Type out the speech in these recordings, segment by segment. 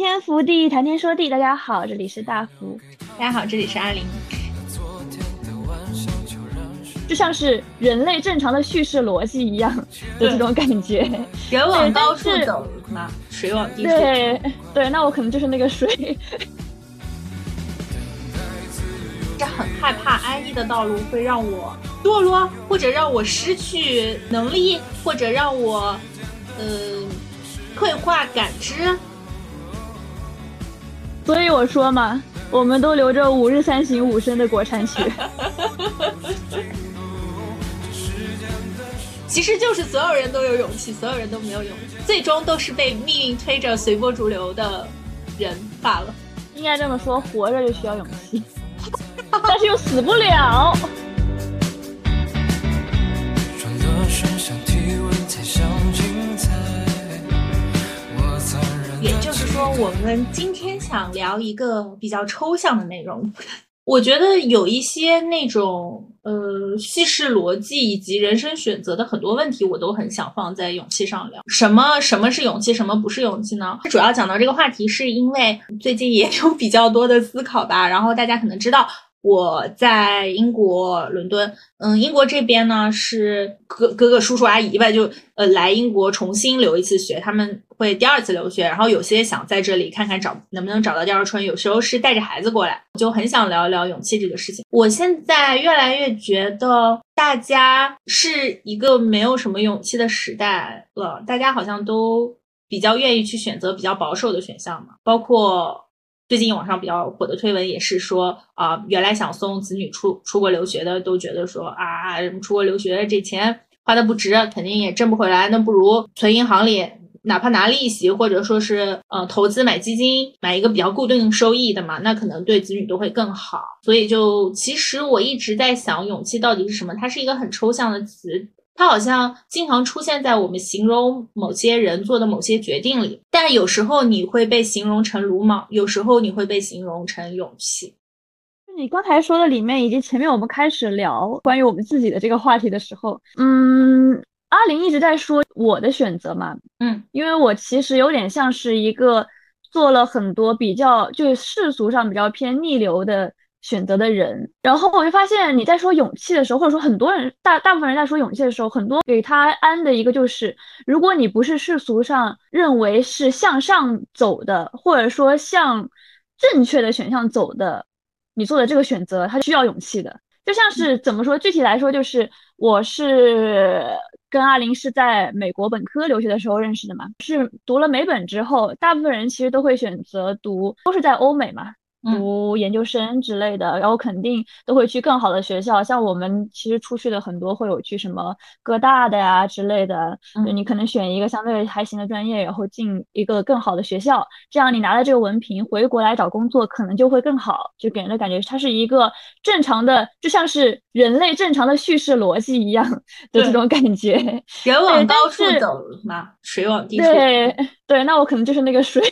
天福地，谈天说地。大家好，这里是大福。大家好，这里是阿林。就像是人类正常的叙事逻辑一样的这种感觉。人往高处走嘛，水往低处。对对，那我可能就是那个水。这很害怕安逸的道路会让我堕落，或者让我失去能力，或者让我嗯退化感知。所以我说嘛，我们都留着五日三省吾身的国产血。其实就是所有人都有勇气，所有人都没有勇气，最终都是被命运推着随波逐流的人罢了。应该这么说，活着就需要勇气，但是又死不了。我们今天想聊一个比较抽象的内容。我觉得有一些那种呃叙事逻辑以及人生选择的很多问题，我都很想放在勇气上聊。什么什么是勇气，什么不是勇气呢？主要讲到这个话题，是因为最近也有比较多的思考吧。然后大家可能知道。我在英国伦敦，嗯，英国这边呢是哥哥哥叔叔阿姨吧，就呃来英国重新留一次学，他们会第二次留学，然后有些想在这里看看找能不能找到第二春，有时候是带着孩子过来，就很想聊一聊勇气这个事情。我现在越来越觉得大家是一个没有什么勇气的时代了，大家好像都比较愿意去选择比较保守的选项嘛，包括。最近网上比较火的推文也是说啊，原来想送子女出出国留学的都觉得说啊，出国留学这钱花的不值，肯定也挣不回来，那不如存银行里，哪怕拿利息，或者说是呃投资买基金，买一个比较固定收益的嘛，那可能对子女都会更好。所以就其实我一直在想，勇气到底是什么？它是一个很抽象的词。它好像经常出现在我们形容某些人做的某些决定里，但有时候你会被形容成鲁莽，有时候你会被形容成勇气。你刚才说的里面，以及前面我们开始聊关于我们自己的这个话题的时候，嗯，阿林一直在说我的选择嘛，嗯，因为我其实有点像是一个做了很多比较就是世俗上比较偏逆流的。选择的人，然后我就发现你在说勇气的时候，或者说很多人大大部分人在说勇气的时候，很多给他安的一个就是，如果你不是世俗上认为是向上走的，或者说向正确的选项走的，你做的这个选择，它需要勇气的。就像是怎么说，具体来说就是我是跟阿林是在美国本科留学的时候认识的嘛，是读了美本之后，大部分人其实都会选择读，都是在欧美嘛。读研究生之类的，然后肯定都会去更好的学校。像我们其实出去的很多会有去什么哥大的呀之类的，就你可能选一个相对还行的专业，然后进一个更好的学校，这样你拿了这个文凭回国来找工作可能就会更好。就给人的感觉，它是一个正常的，就像是人类正常的叙事逻辑一样的这种感觉。人往高处走嘛，水往低处。对对，那我可能就是那个水。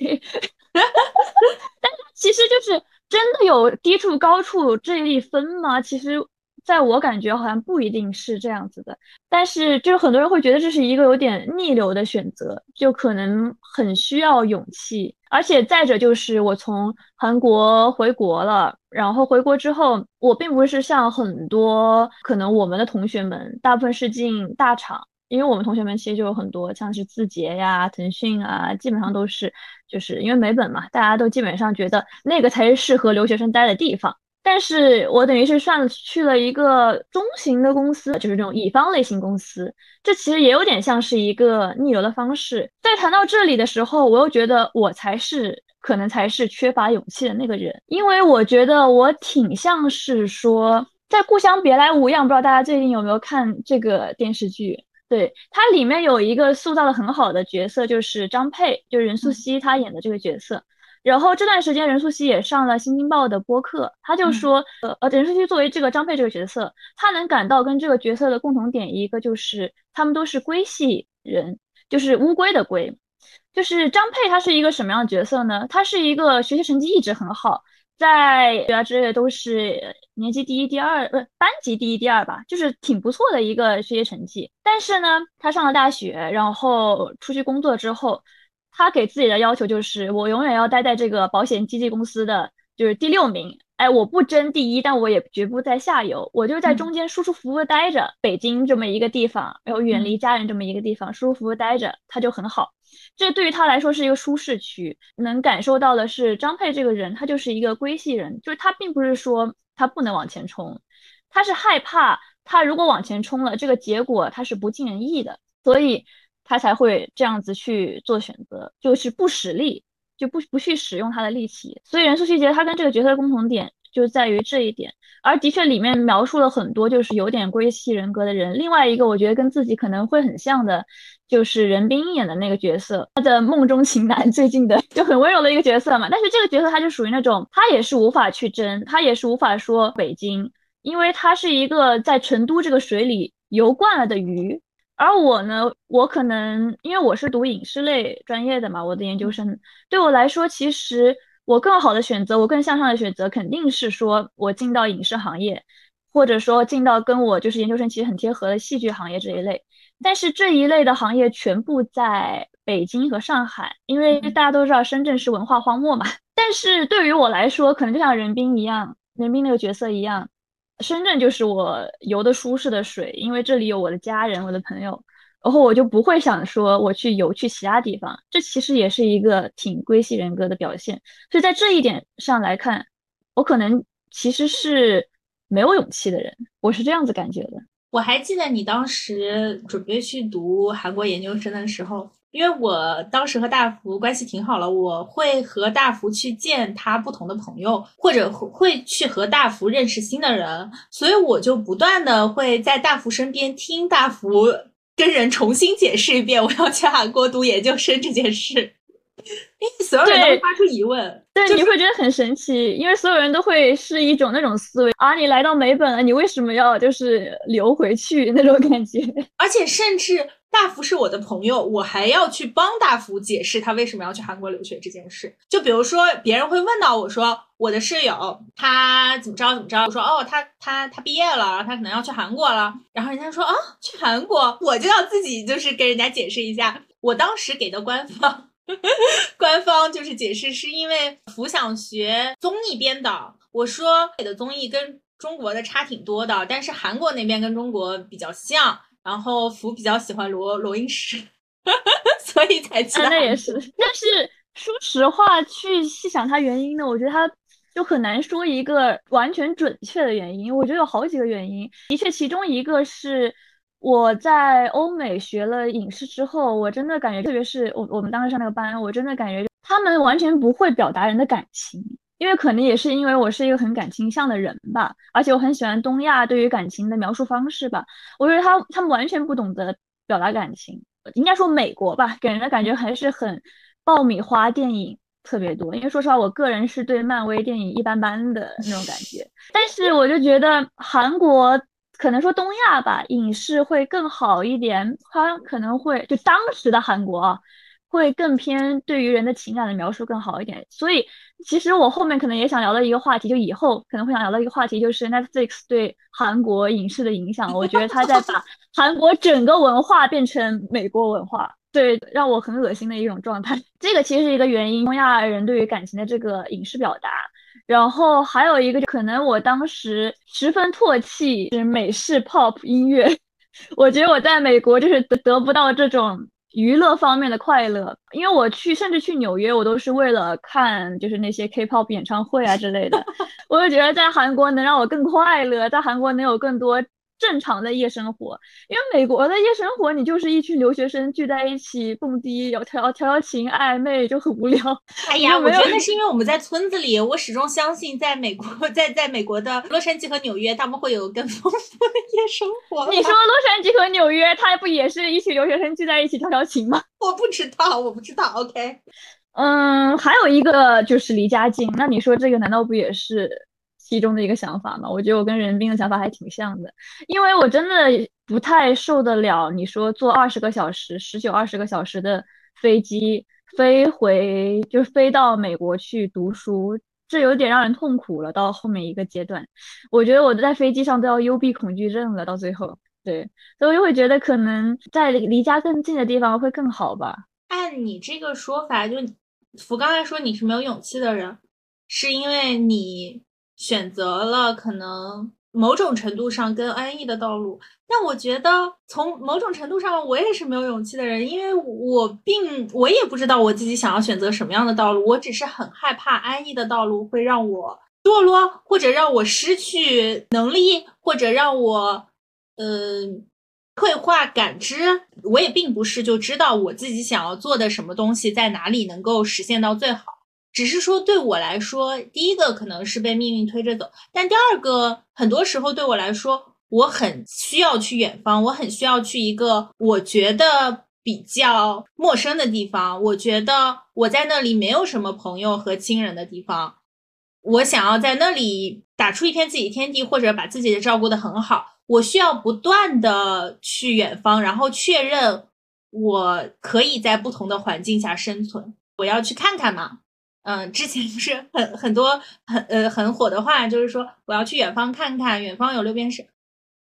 但其实就是真的有低处高处这一分吗？其实，在我感觉好像不一定是这样子的。但是，就是很多人会觉得这是一个有点逆流的选择，就可能很需要勇气。而且再者就是，我从韩国回国了，然后回国之后，我并不是像很多可能我们的同学们，大部分是进大厂。因为我们同学们其实就有很多，像是字节呀、腾讯啊，基本上都是，就是因为美本嘛，大家都基本上觉得那个才是适合留学生待的地方。但是我等于是算去了一个中型的公司，就是这种乙方类型公司，这其实也有点像是一个逆流的方式。在谈到这里的时候，我又觉得我才是可能才是缺乏勇气的那个人，因为我觉得我挺像是说，在《故乡别来无恙》，不知道大家最近有没有看这个电视剧？对它里面有一个塑造的很好的角色，就是张佩，就是任素汐她演的这个角色。然后这段时间任素汐也上了《新京报》的播客，她就说，呃呃，任素汐作为这个张佩这个角色，她能感到跟这个角色的共同点一个就是他们都是龟系人，就是乌龟的龟。就是张佩他是一个什么样的角色呢？他是一个学习成绩一直很好。在学校之类的都是年级第一、第二，不是班级第一、第二吧，就是挺不错的一个学习成绩。但是呢，他上了大学，然后出去工作之后，他给自己的要求就是我永远要待在这个保险经纪公司的就是第六名。哎，我不争第一，但我也绝不在下游，我就在中间舒舒服服待着。北京这么一个地方，然后远离家人这么一个地方，舒舒服服待着，他就很好。这对于他来说是一个舒适区。能感受到的是，张佩这个人，他就是一个归系人，就是他并不是说他不能往前冲，他是害怕他如果往前冲了，这个结果他是不尽人意的，所以他才会这样子去做选择，就是不使力。就不不去使用他的力气，所以任素汐觉得他跟这个角色的共同点就在于这一点。而的确里面描述了很多就是有点归系人格的人。另外一个我觉得跟自己可能会很像的，就是任冰演的那个角色，他的梦中情男，最近的就很温柔的一个角色嘛。但是这个角色他就属于那种，他也是无法去争，他也是无法说北京，因为他是一个在成都这个水里游惯了的鱼。而我呢，我可能因为我是读影视类专业的嘛，我的研究生对我来说，其实我更好的选择，我更向上的选择，肯定是说我进到影视行业，或者说进到跟我就是研究生其实很贴合的戏剧行业这一类。但是这一类的行业全部在北京和上海，因为大家都知道深圳是文化荒漠嘛。但是对于我来说，可能就像任冰一样，任冰那个角色一样。深圳就是我游的舒适的水，因为这里有我的家人、我的朋友，然后我就不会想说我去游去其他地方。这其实也是一个挺归系人格的表现。所以在这一点上来看，我可能其实是没有勇气的人，我是这样子感觉的。我还记得你当时准备去读韩国研究生的时候。因为我当时和大福关系挺好了，我会和大福去见他不同的朋友，或者会去和大福认识新的人，所以我就不断的会在大福身边听大福跟人重新解释一遍我要去韩国读研究生这件事。因为所有人都会发出疑问，对，你会觉得很神奇，因为所有人都会是一种那种思维啊，你来到美本了，你为什么要就是留回去 那种感觉？而且甚至大福是我的朋友，我还要去帮大福解释他为什么要去韩国留学这件事。就比如说别人会问到我说，我的室友他怎么着怎么着，我说哦，他他他毕业了，然后他可能要去韩国了，然后人家说啊，去韩国，我就要自己就是跟人家解释一下，我当时给的官方。官方就是解释，是因为福想学综艺编导。我说的综艺跟中国的差挺多的，但是韩国那边跟中国比较像。然后福比较喜欢罗罗英石，所以才去。那也是，但是说实话，去细想它原因呢，我觉得它就很难说一个完全准确的原因。我觉得有好几个原因，的确，其中一个是。我在欧美学了影视之后，我真的感觉，特别是我我们当时上那个班，我真的感觉他们完全不会表达人的感情，因为可能也是因为我是一个很感情向的人吧，而且我很喜欢东亚对于感情的描述方式吧。我觉得他他们完全不懂得表达感情，应该说美国吧，给人的感觉还是很爆米花电影特别多。因为说实话，我个人是对漫威电影一般般的那种感觉，但是我就觉得韩国。可能说东亚吧，影视会更好一点，它可能会就当时的韩国啊，会更偏对于人的情感的描述更好一点。所以其实我后面可能也想聊的一个话题，就以后可能会想聊的一个话题，就是 Netflix 对韩国影视的影响。我觉得他在把 韩国整个文化变成美国文化，对，让我很恶心的一种状态。这个其实是一个原因，东亚人对于感情的这个影视表达。然后还有一个，就可能我当时十分唾弃是美式 pop 音乐，我觉得我在美国就是得得不到这种娱乐方面的快乐，因为我去甚至去纽约，我都是为了看就是那些 K-pop 演唱会啊之类的，我就觉得在韩国能让我更快乐，在韩国能有更多。正常的夜生活，因为美国的夜生活，你就是一群留学生聚在一起蹦迪、调调调情、暧昧，就很无聊。哎呀，我觉得那是因为我们在村子里。我始终相信，在美国，在在美国的洛杉矶和纽约，他们会有更丰富的夜生活。你说洛杉矶和纽约，它不也是一群留学生聚在一起调调情吗？我不知道，我不知道。OK，嗯，还有一个就是离家近。那你说这个难道不也是？其中的一个想法嘛，我觉得我跟任冰的想法还挺像的，因为我真的不太受得了你说坐二十个小时、十九二十个小时的飞机飞回，就飞到美国去读书，这有点让人痛苦了。到后面一个阶段，我觉得我在飞机上都要幽闭恐惧症了。到最后，对，所以我就会觉得可能在离家更近的地方会更好吧。按你这个说法，就福刚才说你是没有勇气的人，是因为你选择了可能某种程度上跟安逸的道路。但我觉得从某种程度上，我也是没有勇气的人，因为我并我也不知道我自己想要选择什么样的道路，我只是很害怕安逸的道路会让我堕落，或者让我失去能力，或者让我嗯。退化感知，我也并不是就知道我自己想要做的什么东西在哪里能够实现到最好，只是说对我来说，第一个可能是被命运推着走，但第二个很多时候对我来说，我很需要去远方，我很需要去一个我觉得比较陌生的地方，我觉得我在那里没有什么朋友和亲人的地方，我想要在那里打出一片自己天地，或者把自己照顾得很好。我需要不断的去远方，然后确认我可以在不同的环境下生存。我要去看看嘛，嗯，之前不是很很多很呃很火的话，就是说我要去远方看看，远方有六便士。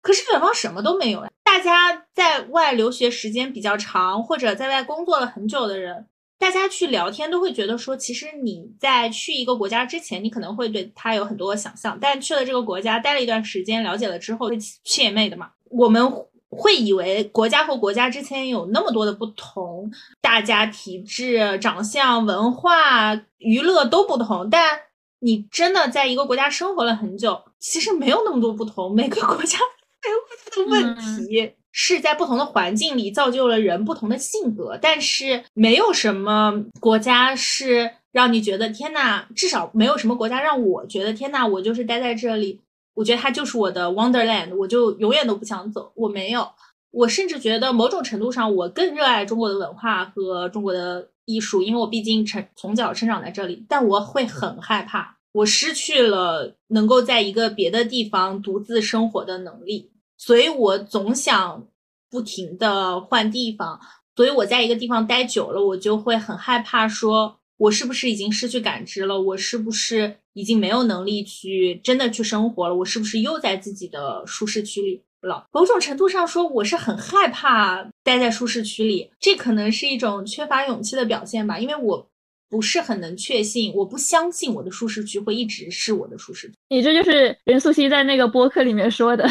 可是远方什么都没有呀。大家在外留学时间比较长，或者在外工作了很久的人。大家去聊天都会觉得说，其实你在去一个国家之前，你可能会对他有很多想象，但去了这个国家待了一段时间，了解了之后，切妹的嘛，我们会以为国家和国家之间有那么多的不同，大家体制、长相、文化、娱乐都不同，但你真的在一个国家生活了很久，其实没有那么多不同，每个国家 都有不同的问题。是在不同的环境里造就了人不同的性格，但是没有什么国家是让你觉得天呐，至少没有什么国家让我觉得天呐，我就是待在这里，我觉得它就是我的 Wonderland，我就永远都不想走。我没有，我甚至觉得某种程度上，我更热爱中国的文化和中国的艺术，因为我毕竟成从小生长在这里。但我会很害怕，我失去了能够在一个别的地方独自生活的能力。所以我总想不停的换地方，所以我在一个地方待久了，我就会很害怕，说我是不是已经失去感知了？我是不是已经没有能力去真的去生活了？我是不是又在自己的舒适区里了？某种程度上说，我是很害怕待在舒适区里，这可能是一种缺乏勇气的表现吧，因为我。不是很能确信，我不相信我的舒适区会一直是我的舒适区。你这就是任素汐在那个播客里面说的，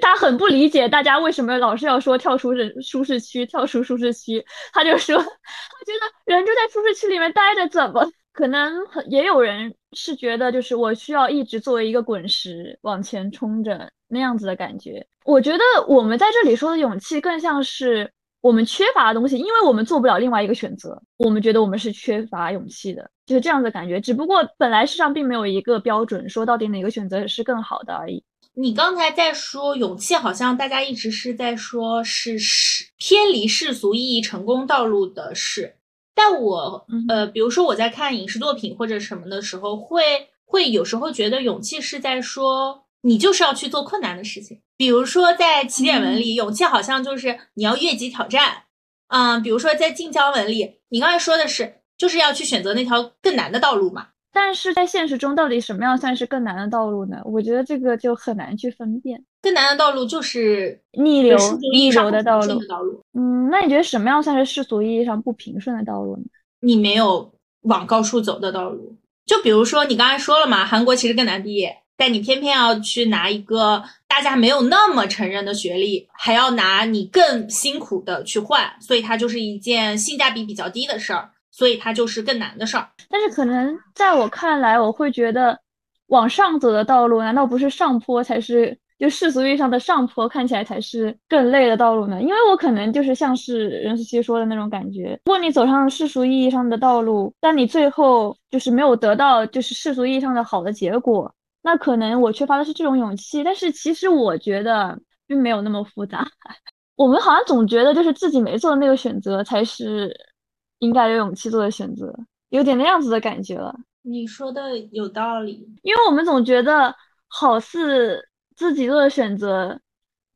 他很不理解大家为什么老是要说跳出舒适区，跳出舒适区。他就说，他觉得人就在舒适区里面待着，怎么可能？很也有人是觉得，就是我需要一直作为一个滚石往前冲着那样子的感觉。我觉得我们在这里说的勇气，更像是。我们缺乏的东西，因为我们做不了另外一个选择，我们觉得我们是缺乏勇气的，就是这样的感觉。只不过本来世上并没有一个标准，说到底哪个选择是更好的而已。你刚才在说勇气，好像大家一直是在说是是偏离世俗意义成功道路的事，但我呃，比如说我在看影视作品或者什么的时候，会会有时候觉得勇气是在说。你就是要去做困难的事情，比如说在起点文里，勇气好像就是你要越级挑战，嗯，比如说在晋江文里，你刚才说的是就是要去选择那条更难的道路嘛。但是在现实中，到底什么样算是更难的道路呢？我觉得这个就很难去分辨。更难的道路就是逆流逆流的道路。嗯，那你觉得什么样算是世俗意义上不平顺的道路呢？你没有往高处走的道路，就比如说你刚才说了嘛，韩国其实更难毕业。但你偏偏要去拿一个大家没有那么承认的学历，还要拿你更辛苦的去换，所以它就是一件性价比比较低的事儿，所以它就是更难的事儿。但是可能在我看来，我会觉得往上走的道路，难道不是上坡才是？就世俗意义上的上坡看起来才是更累的道路呢？因为我可能就是像是任思琪说的那种感觉，如果你走上世俗意义上的道路，但你最后就是没有得到就是世俗意义上的好的结果。那可能我缺乏的是这种勇气，但是其实我觉得并没有那么复杂。我们好像总觉得就是自己没做的那个选择才是应该有勇气做的选择，有点那样子的感觉了。你说的有道理，因为我们总觉得好似自己做的选择，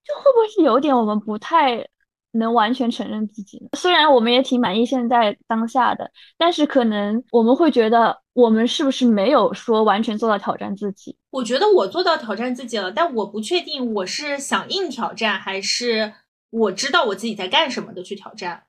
就会不会是有点我们不太。能完全承认自己，虽然我们也挺满意现在当下的，但是可能我们会觉得我们是不是没有说完全做到挑战自己？我觉得我做到挑战自己了，但我不确定我是想硬挑战，还是我知道我自己在干什么的去挑战。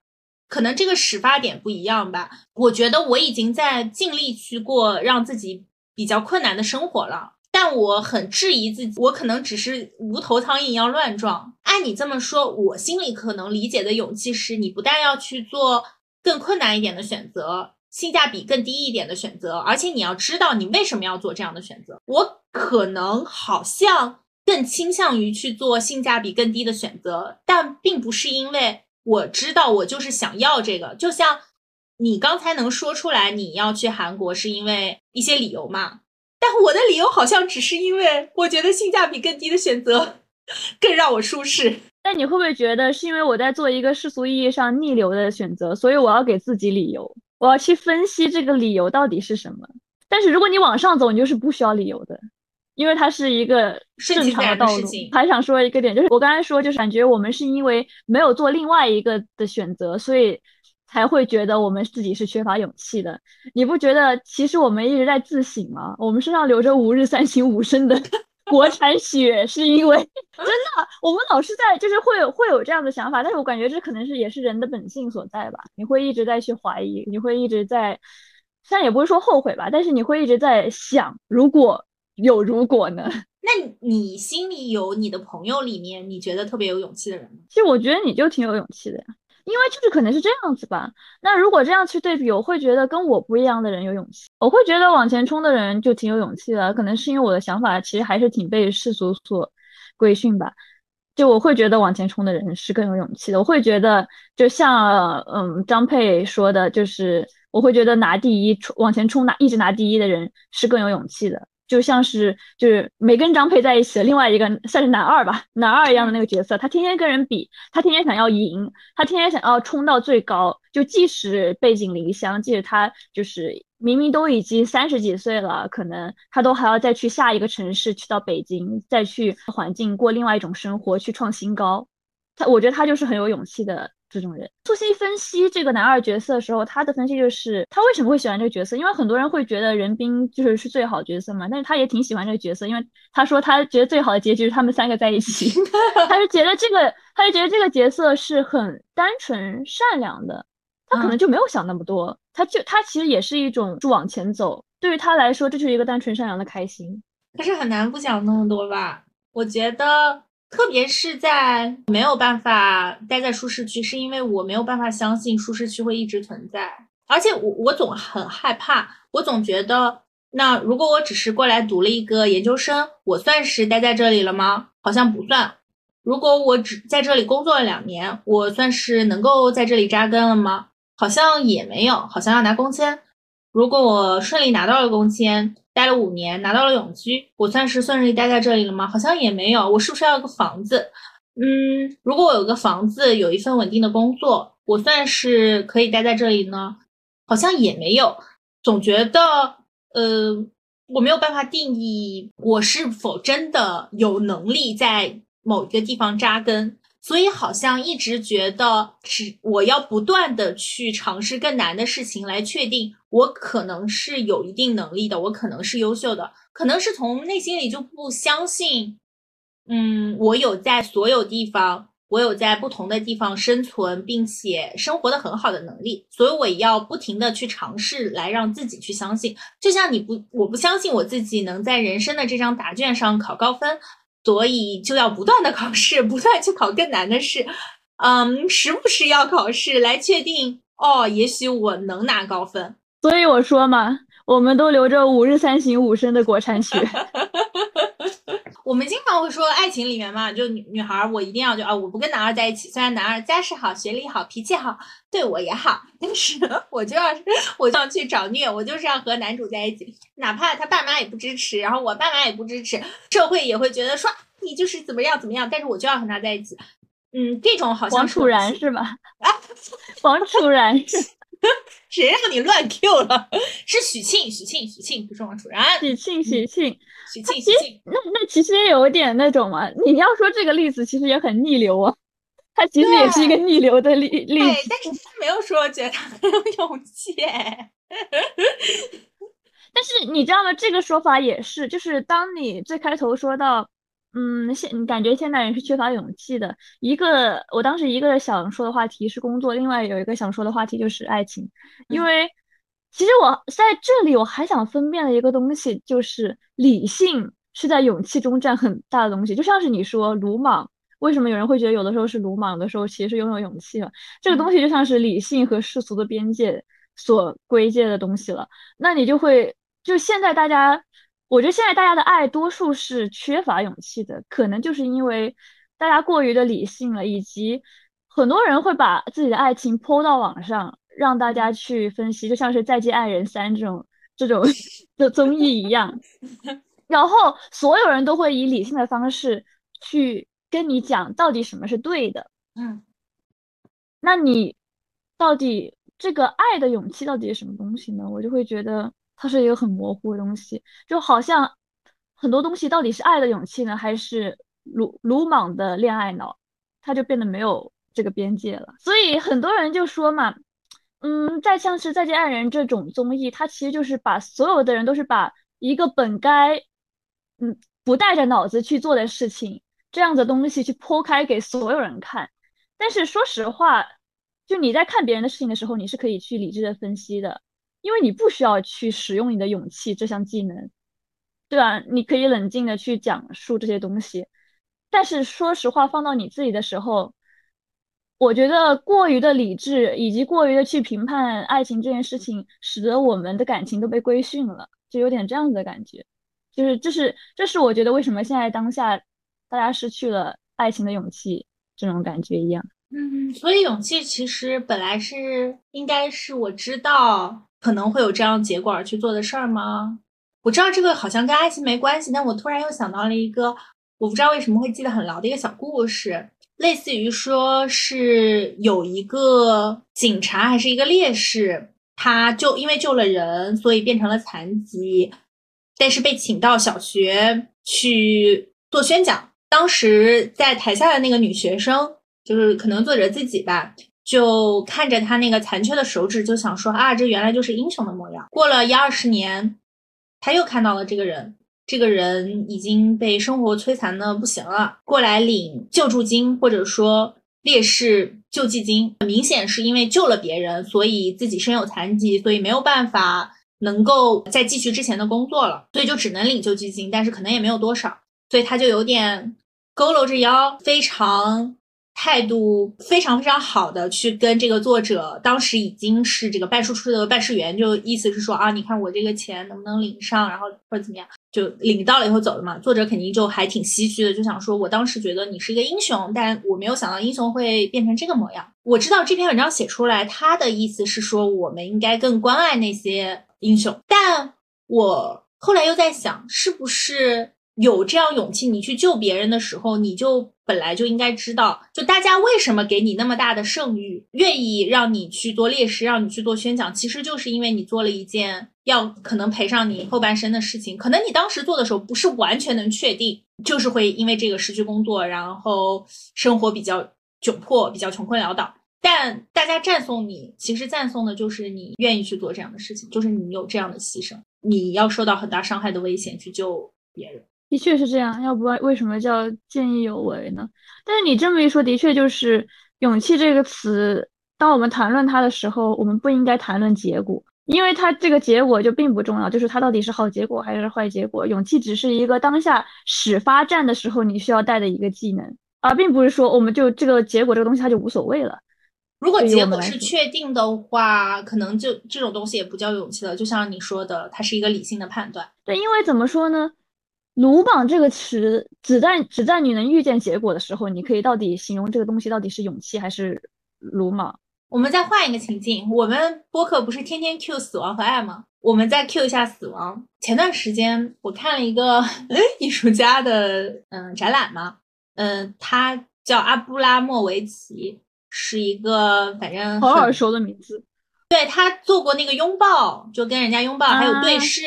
可能这个始发点不一样吧。我觉得我已经在尽力去过让自己比较困难的生活了，但我很质疑自己，我可能只是无头苍蝇一样乱撞。按你这么说，我心里可能理解的勇气是你不但要去做更困难一点的选择，性价比更低一点的选择，而且你要知道你为什么要做这样的选择。我可能好像更倾向于去做性价比更低的选择，但并不是因为。我知道，我就是想要这个。就像你刚才能说出来，你要去韩国是因为一些理由嘛？但我的理由好像只是因为我觉得性价比更低的选择 更让我舒适。但你会不会觉得是因为我在做一个世俗意义上逆流的选择，所以我要给自己理由，我要去分析这个理由到底是什么？但是如果你往上走，你就是不需要理由的。因为它是一个正常的道路。还想说一个点，就是我刚才说，就是感觉我们是因为没有做另外一个的选择，所以才会觉得我们自己是缺乏勇气的。你不觉得其实我们一直在自省吗？我们身上流着吾日三省吾身的 国产血，是因为 真的，我们老是在就是会有会有这样的想法，但是我感觉这可能是也是人的本性所在吧。你会一直在去怀疑，你会一直在，虽然也不是说后悔吧，但是你会一直在想，如果。有如果呢？那你心里有你的朋友里面你觉得特别有勇气的人吗？其实我觉得你就挺有勇气的呀，因为就是可能是这样子吧。那如果这样去对比，我会觉得跟我不一样的人有勇气。我会觉得往前冲的人就挺有勇气的，可能是因为我的想法其实还是挺被世俗所规训吧。就我会觉得往前冲的人是更有勇气的。我会觉得就像嗯张佩说的，就是我会觉得拿第一冲往前冲拿一直拿第一的人是更有勇气的。就像是就是没跟张佩在一起的另外一个算是男二吧，男二一样的那个角色，他天天跟人比，他天天想要赢，他天天想要冲到最高。就即使背井离乡，即使他就是明明都已经三十几岁了，可能他都还要再去下一个城市，去到北京，再去环境过另外一种生活，去创新高。他我觉得他就是很有勇气的。这种人，苏西分析这个男二角色的时候，他的分析就是他为什么会喜欢这个角色，因为很多人会觉得任冰就是是最好角色嘛，但是他也挺喜欢这个角色，因为他说他觉得最好的结局是他们三个在一起，他是觉得这个，他是觉得这个角色是很单纯善良的，他可能就没有想那么多，他就他其实也是一种往前走，对于他来说，这就是一个单纯善良的开心。可是很难不想那么多吧？我觉得。特别是在没有办法待在舒适区，是因为我没有办法相信舒适区会一直存在，而且我我总很害怕，我总觉得，那如果我只是过来读了一个研究生，我算是待在这里了吗？好像不算。如果我只在这里工作了两年，我算是能够在这里扎根了吗？好像也没有，好像要拿工签。如果我顺利拿到了工签。待了五年，拿到了永居，我算是顺利待在这里了吗？好像也没有。我是不是要个房子？嗯，如果我有个房子，有一份稳定的工作，我算是可以待在这里呢？好像也没有。总觉得，呃，我没有办法定义我是否真的有能力在某一个地方扎根。所以好像一直觉得是我要不断的去尝试更难的事情，来确定我可能是有一定能力的，我可能是优秀的，可能是从内心里就不相信，嗯，我有在所有地方，我有在不同的地方生存并且生活的很好的能力，所以我要不停的去尝试来让自己去相信，就像你不，我不相信我自己能在人生的这张答卷上考高分。所以就要不断的考试，不断去考更难的试，嗯，时不时要考试来确定哦，也许我能拿高分。所以我说嘛，我们都留着五日三省吾身的国产血。我们经常会说爱情里面嘛，就女女孩，我一定要就啊，我不跟男二在一起，虽然男二家世好、学历好、脾气好，对我也好，但是我就要我就要去找虐，我就是要和男主在一起，哪怕他爸妈也不支持，然后我爸妈也不支持，社会也会觉得说你就是怎么样怎么样，但是我就要和他在一起。嗯，这种好像王楚然是吧？啊，王楚然是。谁让你乱 Q 了？是许沁，许沁，许沁，不是王楚然。许沁，许沁，许沁，许沁。那那其实也有点那种嘛。你要说这个例子，其实也很逆流啊。他其实也是一个逆流的例例子。但是他没有说觉得他很有勇气。但是你知道吗？这个说法也是，就是当你最开头说到，嗯，现感觉现代人是缺乏勇气的。一个，我当时一个想说的话题是工作，另外有一个想说的话题就是爱情。因为其实我在这里我还想分辨的一个东西就是理性是在勇气中占很大的东西，就像是你说鲁莽，为什么有人会觉得有的时候是鲁莽，有的时候其实是拥有勇气了？这个东西就像是理性和世俗的边界所归界的东西了。那你就会，就现在大家。我觉得现在大家的爱多数是缺乏勇气的，可能就是因为大家过于的理性了，以及很多人会把自己的爱情抛到网上，让大家去分析，就像是《再见爱人三》这种这种 的综艺一样，然后所有人都会以理性的方式去跟你讲到底什么是对的。嗯，那你到底这个爱的勇气到底是什么东西呢？我就会觉得。它是一个很模糊的东西，就好像很多东西到底是爱的勇气呢，还是鲁鲁莽的恋爱脑，它就变得没有这个边界了。所以很多人就说嘛，嗯，再像是《再见爱人》这种综艺，它其实就是把所有的人都是把一个本该嗯不带着脑子去做的事情，这样的东西去剖开给所有人看。但是说实话，就你在看别人的事情的时候，你是可以去理智的分析的。因为你不需要去使用你的勇气这项技能，对吧？你可以冷静的去讲述这些东西，但是说实话，放到你自己的时候，我觉得过于的理智以及过于的去评判爱情这件事情，使得我们的感情都被规训了，就有点这样子的感觉。就是这是这是我觉得为什么现在当下大家失去了爱情的勇气这种感觉一样。嗯，所以勇气其实本来是应该是我知道。可能会有这样结果而去做的事儿吗？我知道这个好像跟爱情没关系，但我突然又想到了一个我不知道为什么会记得很牢的一个小故事，类似于说是有一个警察还是一个烈士，他就因为救了人，所以变成了残疾，但是被请到小学去做宣讲。当时在台下的那个女学生，就是可能作者自己吧。就看着他那个残缺的手指，就想说啊，这原来就是英雄的模样。过了一二十年，他又看到了这个人，这个人已经被生活摧残的不行了，过来领救助金或者说烈士救济金。很明显是因为救了别人，所以自己身有残疾，所以没有办法能够再继续之前的工作了，所以就只能领救济金，但是可能也没有多少，所以他就有点佝偻着腰，非常。态度非常非常好的去跟这个作者，当时已经是这个办事处的办事员，就意思是说啊，你看我这个钱能不能领上，然后或者怎么样，就领到了以后走了嘛。作者肯定就还挺唏嘘的，就想说，我当时觉得你是一个英雄，但我没有想到英雄会变成这个模样。我知道这篇文章写出来，他的意思是说，我们应该更关爱那些英雄，但我后来又在想，是不是？有这样勇气，你去救别人的时候，你就本来就应该知道，就大家为什么给你那么大的盛誉，愿意让你去做烈士，让你去做宣讲，其实就是因为你做了一件要可能赔上你后半生的事情。可能你当时做的时候不是完全能确定，就是会因为这个失去工作，然后生活比较窘迫，比较穷困潦倒。但大家赞颂你，其实赞颂的就是你愿意去做这样的事情，就是你有这样的牺牲，你要受到很大伤害的危险去救别人。的确是这样，要不为什么叫见义勇为呢？但是你这么一说，的确就是勇气这个词，当我们谈论它的时候，我们不应该谈论结果，因为它这个结果就并不重要，就是它到底是好结果还是坏结果。勇气只是一个当下始发战的时候你需要带的一个技能，而并不是说我们就这个结果这个东西它就无所谓了。如果结果是确定的话，可能就这种东西也不叫勇气了。就像你说的，它是一个理性的判断。对，因为怎么说呢？鲁莽这个词只在只在你能预见结果的时候，你可以到底形容这个东西到底是勇气还是鲁莽？我们再换一个情境，我们播客不是天天 Q 死亡和爱吗？我们再 Q 一下死亡。前段时间我看了一个艺术家的嗯展览嘛，嗯，他叫阿布拉莫维奇，是一个反正好耳熟的名字。对他做过那个拥抱，就跟人家拥抱，还有对视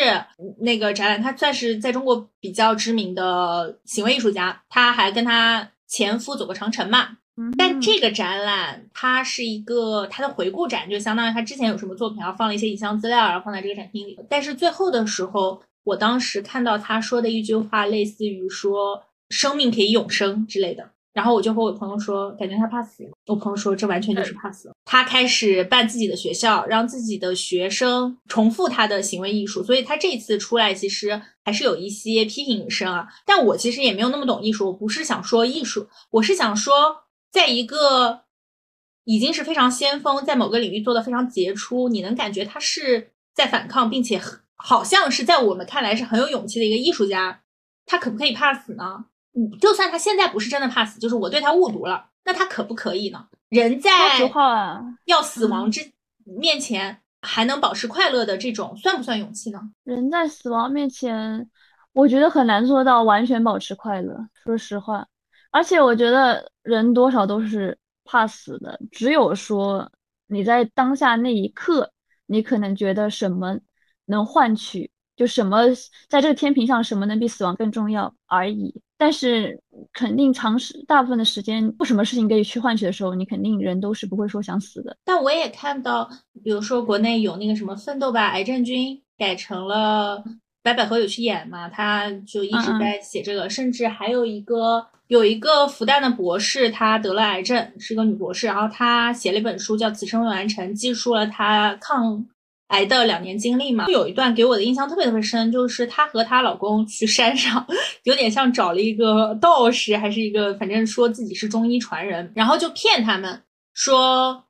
那个展览，他算是在中国比较知名的行为艺术家。他还跟他前夫走过长城嘛。但这个展览它是一个他的回顾展，就相当于他之前有什么作品，然后放了一些影像资料，然后放在这个展厅里。但是最后的时候，我当时看到他说的一句话，类似于说，生命可以永生之类的。然后我就和我朋友说，感觉他怕死。我朋友说，这完全就是怕死。他开始办自己的学校，让自己的学生重复他的行为艺术。所以他这次出来，其实还是有一些批评声啊。但我其实也没有那么懂艺术，我不是想说艺术，我是想说，在一个已经是非常先锋，在某个领域做的非常杰出，你能感觉他是在反抗，并且好像是在我们看来是很有勇气的一个艺术家，他可不可以怕死呢？就算他现在不是真的怕死，就是我对他误读了，那他可不可以呢？人在要死亡之面前还能保持快乐的这种，算不算勇气呢？人在死亡面前，我觉得很难做到完全保持快乐。说实话，而且我觉得人多少都是怕死的，只有说你在当下那一刻，你可能觉得什么能换取。就什么在这个天平上，什么能比死亡更重要而已。但是肯定长时大部分的时间，不什么事情可以去换取的时候，你肯定人都是不会说想死的。但我也看到，比如说国内有那个什么《奋斗吧癌症君》，改成了白百合有去演嘛，他就一直在写这个。甚至还有一个有一个复旦的博士，她得了癌症，是个女博士，然后她写了一本书叫《此生未完成》，记述了她抗。癌的两年经历嘛，有一段给我的印象特别特别深，就是她和她老公去山上，有点像找了一个道士，还是一个，反正说自己是中医传人，然后就骗他们说，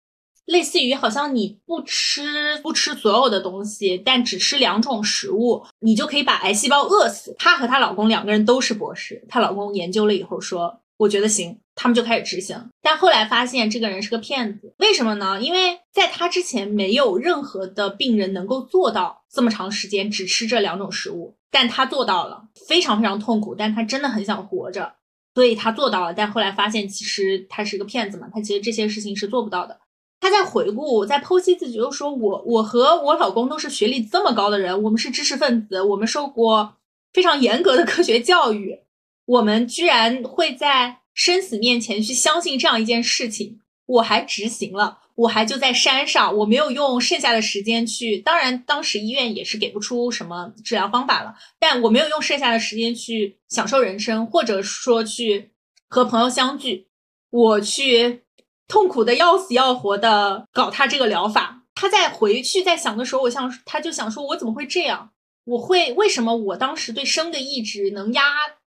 类似于好像你不吃不吃所有的东西，但只吃两种食物，你就可以把癌细胞饿死。她和她老公两个人都是博士，她老公研究了以后说。我觉得行，他们就开始执行，但后来发现这个人是个骗子。为什么呢？因为在他之前没有任何的病人能够做到这么长时间只吃这两种食物，但他做到了，非常非常痛苦，但他真的很想活着，所以他做到了。但后来发现，其实他是个骗子嘛，他其实这些事情是做不到的。他在回顾，在剖析自己，又说我我和我老公都是学历这么高的人，我们是知识分子，我们受过非常严格的科学教育。我们居然会在生死面前去相信这样一件事情，我还执行了，我还就在山上，我没有用剩下的时间去，当然当时医院也是给不出什么治疗方法了，但我没有用剩下的时间去享受人生，或者说去和朋友相聚，我去痛苦的要死要活的搞他这个疗法。他在回去在想的时候，我想他就想说，我怎么会这样？我会为什么我当时对生的意志能压？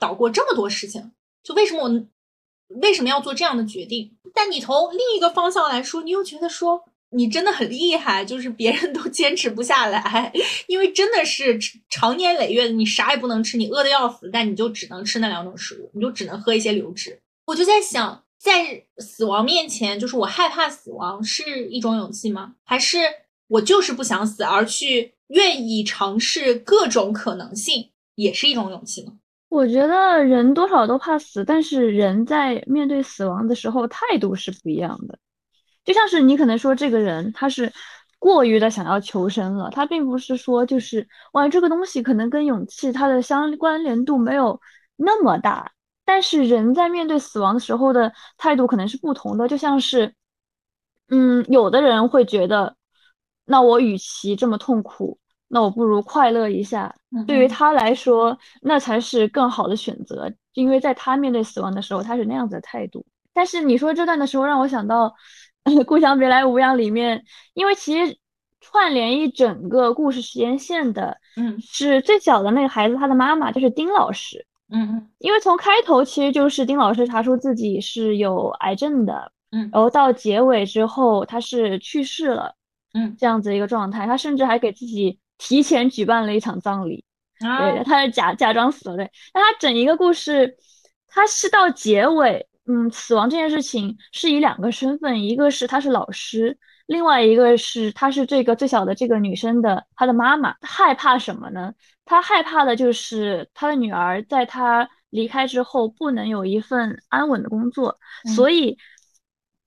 搞过这么多事情，就为什么我为什么要做这样的决定？但你从另一个方向来说，你又觉得说你真的很厉害，就是别人都 坚持不下来，因为真的是长年累月的，你啥也不能吃，你饿的要死，但你就只能吃那两种食物，你就只能喝一些流质。我就在想，在死亡面前，就是我害怕死亡是一种勇气吗？还是我就是不想死，而去愿意尝试各种可能性，也是一种勇气呢？我觉得人多少都怕死，但是人在面对死亡的时候态度是不一样的。就像是你可能说这个人他是过于的想要求生了，他并不是说就是哇这个东西可能跟勇气它的相关联度没有那么大。但是人在面对死亡的时候的态度可能是不同的。就像是，嗯，有的人会觉得，那我与其这么痛苦。那我不如快乐一下，对于他来说，那才是更好的选择，因为在他面对死亡的时候，他是那样子的态度。但是你说这段的时候，让我想到《故乡别来无恙》里面，因为其实串联一整个故事时间线的，嗯，是最小的那个孩子，他的妈妈就是丁老师，嗯嗯，因为从开头其实就是丁老师查出自己是有癌症的，嗯，然后到结尾之后他是去世了，嗯，这样子一个状态，他甚至还给自己。提前举办了一场葬礼，对，他是假假装死了，对。那他整一个故事，他是到结尾，嗯，死亡这件事情是以两个身份，一个是他是老师，另外一个是他是这个最小的这个女生的她的妈妈。害怕什么呢？他害怕的就是他的女儿在他离开之后不能有一份安稳的工作，所以。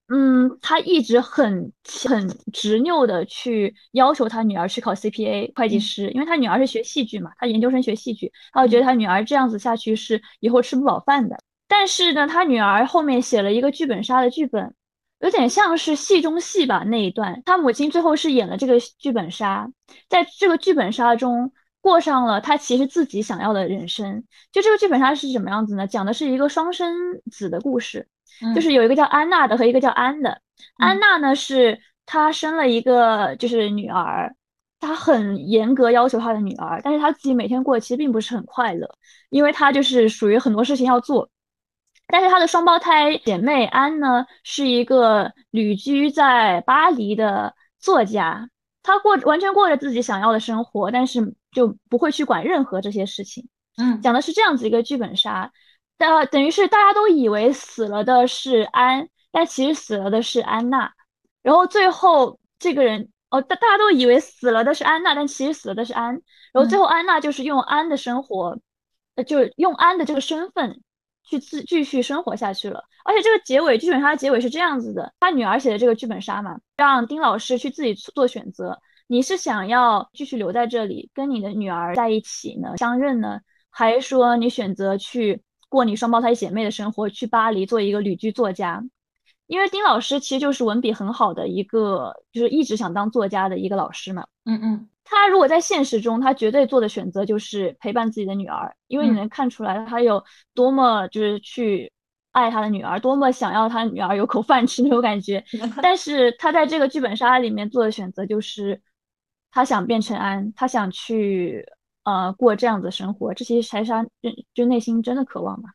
嗯，他一直很很执拗的去要求他女儿去考 CPA 会计师，因为他女儿是学戏剧嘛，他研究生学戏剧，他就觉得他女儿这样子下去是以后吃不饱饭的。但是呢，他女儿后面写了一个剧本杀的剧本，有点像是戏中戏吧那一段，他母亲最后是演了这个剧本杀，在这个剧本杀中。过上了他其实自己想要的人生。就这个剧本杀是什么样子呢？讲的是一个双生子的故事，就是有一个叫安娜的和一个叫安的。安娜呢是她生了一个就是女儿，她很严格要求她的女儿，但是她自己每天过其实并不是很快乐，因为她就是属于很多事情要做。但是她的双胞胎姐妹安呢是一个旅居在巴黎的作家。她过完全过着自己想要的生活，但是就不会去管任何这些事情。嗯，讲的是这样子一个剧本杀，呃，等于是大家都以为死了的是安，但其实死了的是安娜。然后最后这个人，哦，大大家都以为死了的是安娜，但其实死了的是安。然后最后安娜就是用安的生活，呃，就用安的这个身份。去自继续生活下去了，而且这个结尾剧本杀的结尾是这样子的：他女儿写的这个剧本杀嘛，让丁老师去自己做选择。你是想要继续留在这里跟你的女儿在一起呢，相认呢，还是说你选择去过你双胞胎姐妹的生活，去巴黎做一个旅居作家？因为丁老师其实就是文笔很好的一个，就是一直想当作家的一个老师嘛。嗯嗯。他如果在现实中，他绝对做的选择就是陪伴自己的女儿，因为你能看出来他有多么就是去爱他的女儿，多么想要他女儿有口饭吃那种感觉。但是他在这个剧本杀里面做的选择就是，他想变成安，他想去呃过这样子生活，这些才是他就内心真的渴望嘛。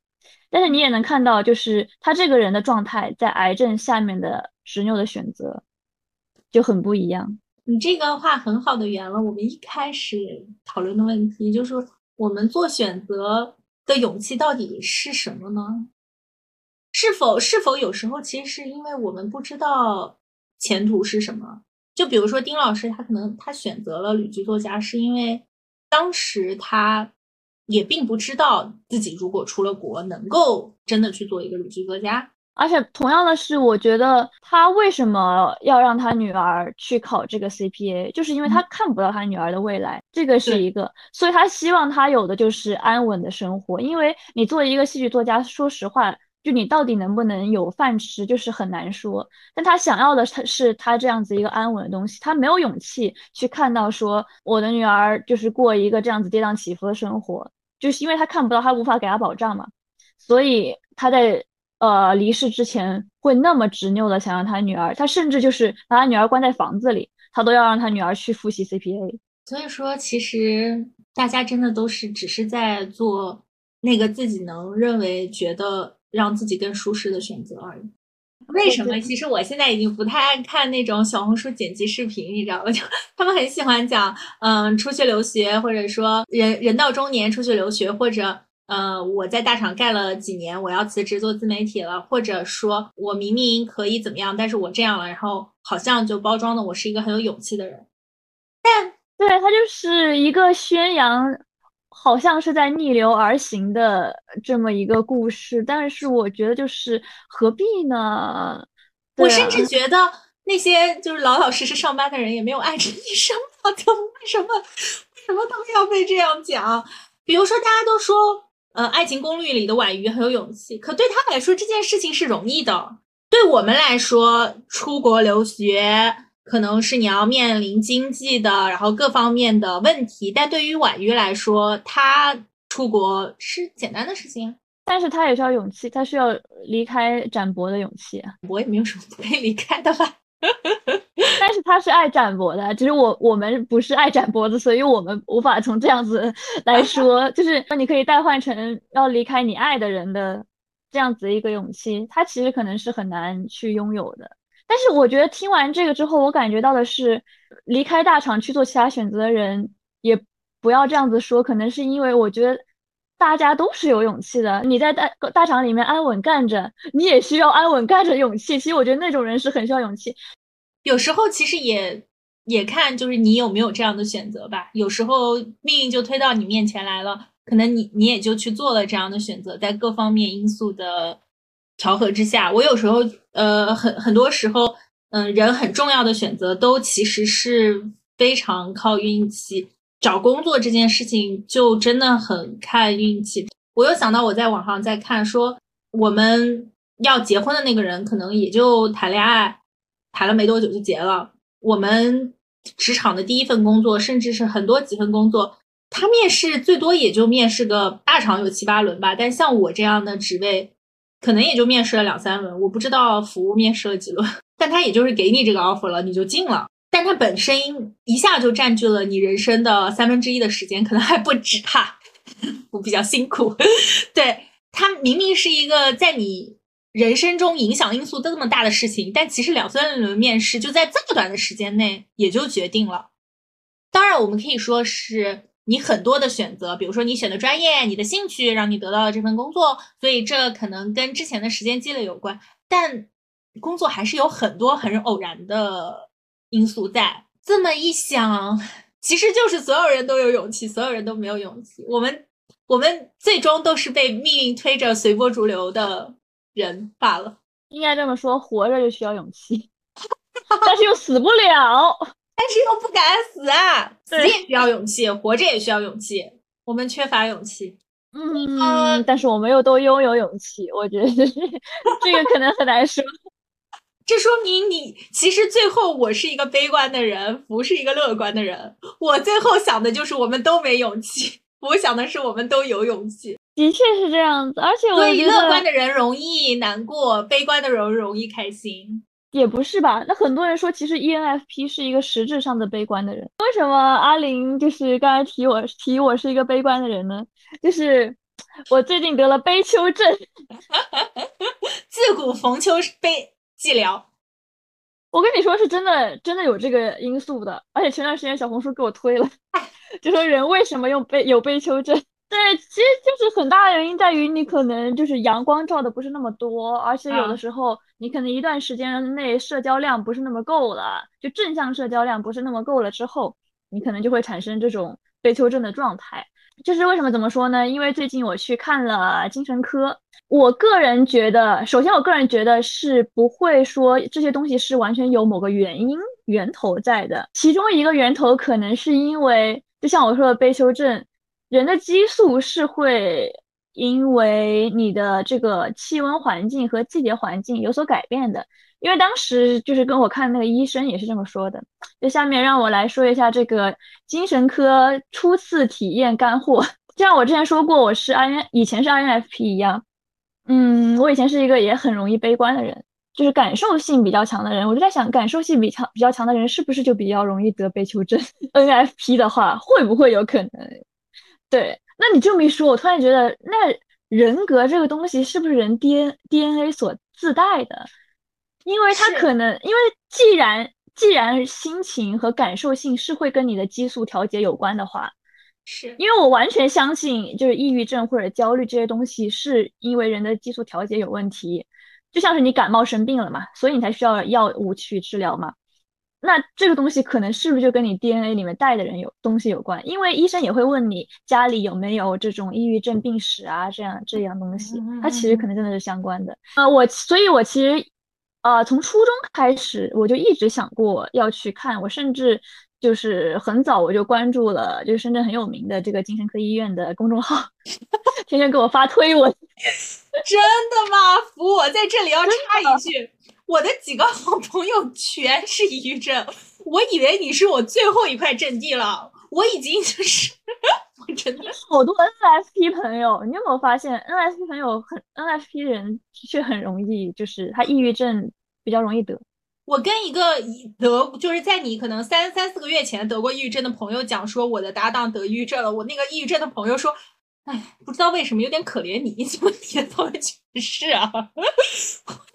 但是你也能看到，就是他这个人的状态在癌症下面的执拗的选择就很不一样。你这个话很好的圆了我们一开始讨论的问题，就是我们做选择的勇气到底是什么呢？是否是否有时候其实是因为我们不知道前途是什么？就比如说丁老师，他可能他选择了旅居作家，是因为当时他也并不知道自己如果出了国，能够真的去做一个旅居作家。而且同样的是，我觉得他为什么要让他女儿去考这个 CPA，就是因为他看不到他女儿的未来，这个是一个，所以他希望他有的就是安稳的生活。因为你作为一个戏剧作家，说实话，就你到底能不能有饭吃，就是很难说。但他想要的他是他这样子一个安稳的东西，他没有勇气去看到说我的女儿就是过一个这样子跌宕起伏的生活，就是因为他看不到，他无法给他保障嘛，所以他在。呃，离世之前会那么执拗的想让他女儿，他甚至就是把他女儿关在房子里，他都要让他女儿去复习 CPA。所以说，其实大家真的都是只是在做那个自己能认为觉得让自己更舒适的选择而已。为什么？其实我现在已经不太爱看那种小红书剪辑视频，你知道吗？就他们很喜欢讲，嗯，出去留学，或者说人人到中年出去留学，或者。呃，我在大厂干了几年，我要辞职做自媒体了，或者说我明明可以怎么样，但是我这样了，然后好像就包装的我是一个很有勇气的人。但对他就是一个宣扬，好像是在逆流而行的这么一个故事。但是我觉得就是何必呢？我甚至觉得那些就是老老实实上班的人也没有爱着你生活，就为什么为什么他们要被这样讲？比如说大家都说。呃，《爱情公寓》里的婉瑜很有勇气，可对他来说这件事情是容易的。对我们来说，出国留学可能是你要面临经济的，然后各方面的问题。但对于婉瑜来说，她出国是简单的事情，但是她也需要勇气，她需要离开展博的勇气。我也没有什么不可以离开的吧。但是他是爱展博的，只是我我们不是爱展博的，所以我们无法从这样子 来说，就是说你可以代换成要离开你爱的人的这样子一个勇气，他其实可能是很难去拥有的。但是我觉得听完这个之后，我感觉到的是，离开大厂去做其他选择的人也不要这样子说，可能是因为我觉得大家都是有勇气的。你在大大厂里面安稳干着，你也需要安稳干着勇气。其实我觉得那种人是很需要勇气。有时候其实也也看就是你有没有这样的选择吧。有时候命运就推到你面前来了，可能你你也就去做了这样的选择。在各方面因素的调和之下，我有时候呃很很多时候，嗯，人很重要的选择都其实是非常靠运气。找工作这件事情就真的很看运气。我又想到我在网上在看说，我们要结婚的那个人可能也就谈恋爱。谈了没多久就结了。我们职场的第一份工作，甚至是很多几份工作，他面试最多也就面试个大厂有七八轮吧，但像我这样的职位，可能也就面试了两三轮。我不知道服务面试了几轮，但他也就是给你这个 offer 了，你就进了。但他本身一下就占据了你人生的三分之一的时间，可能还不止哈。我比较辛苦，对他明明是一个在你人生中影响因素这么大的事情，但其实两三轮面试就在这么短的时间内也就决定了。当然，我们可以说是你很多的选择，比如说你选的专业、你的兴趣，让你得到了这份工作，所以这可能跟之前的时间积累有关。但工作还是有很多很偶然的因素在。这么一想，其实就是所有人都有勇气，所有人都没有勇气。我们。我们最终都是被命运推着随波逐流的人罢了。应该这么说，活着就需要勇气，但是又死不了，但是又不敢死啊！死也需要勇气，活着也需要勇气。我们缺乏勇气。嗯，但是我们又都拥有勇气。我觉得这个可能很难说。这说明你其实最后我是一个悲观的人，不是一个乐观的人。我最后想的就是我们都没勇气。我想的是，我们都有勇气，的确是这样子。而且，对乐观的人容易难过，悲观的人容易开心，也不是吧？那很多人说，其实 ENFP 是一个实质上的悲观的人。为什么阿林就是刚才提我提我是一个悲观的人呢？就是我最近得了悲秋症，自古逢秋悲寂寥。我跟你说，是真的，真的有这个因素的。而且前段时间小红书给我推了。就说人为什么用悲有悲秋症？对，其实就是很大的原因在于你可能就是阳光照的不是那么多，而且有的时候你可能一段时间内社交量不是那么够了，就正向社交量不是那么够了之后，你可能就会产生这种悲秋症的状态。就是为什么怎么说呢？因为最近我去看了精神科，我个人觉得，首先我个人觉得是不会说这些东西是完全有某个原因源头在的，其中一个源头可能是因为。就像我说的悲秋症，人的激素是会因为你的这个气温环境和季节环境有所改变的。因为当时就是跟我看那个医生也是这么说的。就下面让我来说一下这个精神科初次体验干货。就像我之前说过，我是 I N 以前是 I N F P 一样，嗯，我以前是一个也很容易悲观的人。就是感受性比较强的人，我就在想，感受性比强比较强的人是不是就比较容易得悲秋症？NFP 的话，会不会有可能？对，那你这么一说，我突然觉得，那人格这个东西是不是人 D N D N A 所自带的？因为它可能，因为既然既然心情和感受性是会跟你的激素调节有关的话，是因为我完全相信，就是抑郁症或者焦虑这些东西是因为人的激素调节有问题。就像是你感冒生病了嘛，所以你才需要药物去治疗嘛。那这个东西可能是不是就跟你 DNA 里面带的人有东西有关？因为医生也会问你家里有没有这种抑郁症病史啊，这样这样东西，它其实可能真的是相关的。呃，我所以，我其实呃从初中开始我就一直想过要去看，我甚至就是很早我就关注了，就是深圳很有名的这个精神科医院的公众号，天天给我发推文。真的吗？福，我在这里要插一句，我的几个好朋友全是抑郁症，我以为你是我最后一块阵地了，我已经就是，我真的好多 NFP 朋友，你有没有发现 NFP 朋友很 NFP 人却很容易，就是他抑郁症比较容易得。我跟一个得就是在你可能三三四个月前得过抑郁症的朋友讲说，我的搭档得抑郁症了，我那个抑郁症的朋友说。哎，不知道为什么有点可怜你，怎么你的朋友去世啊？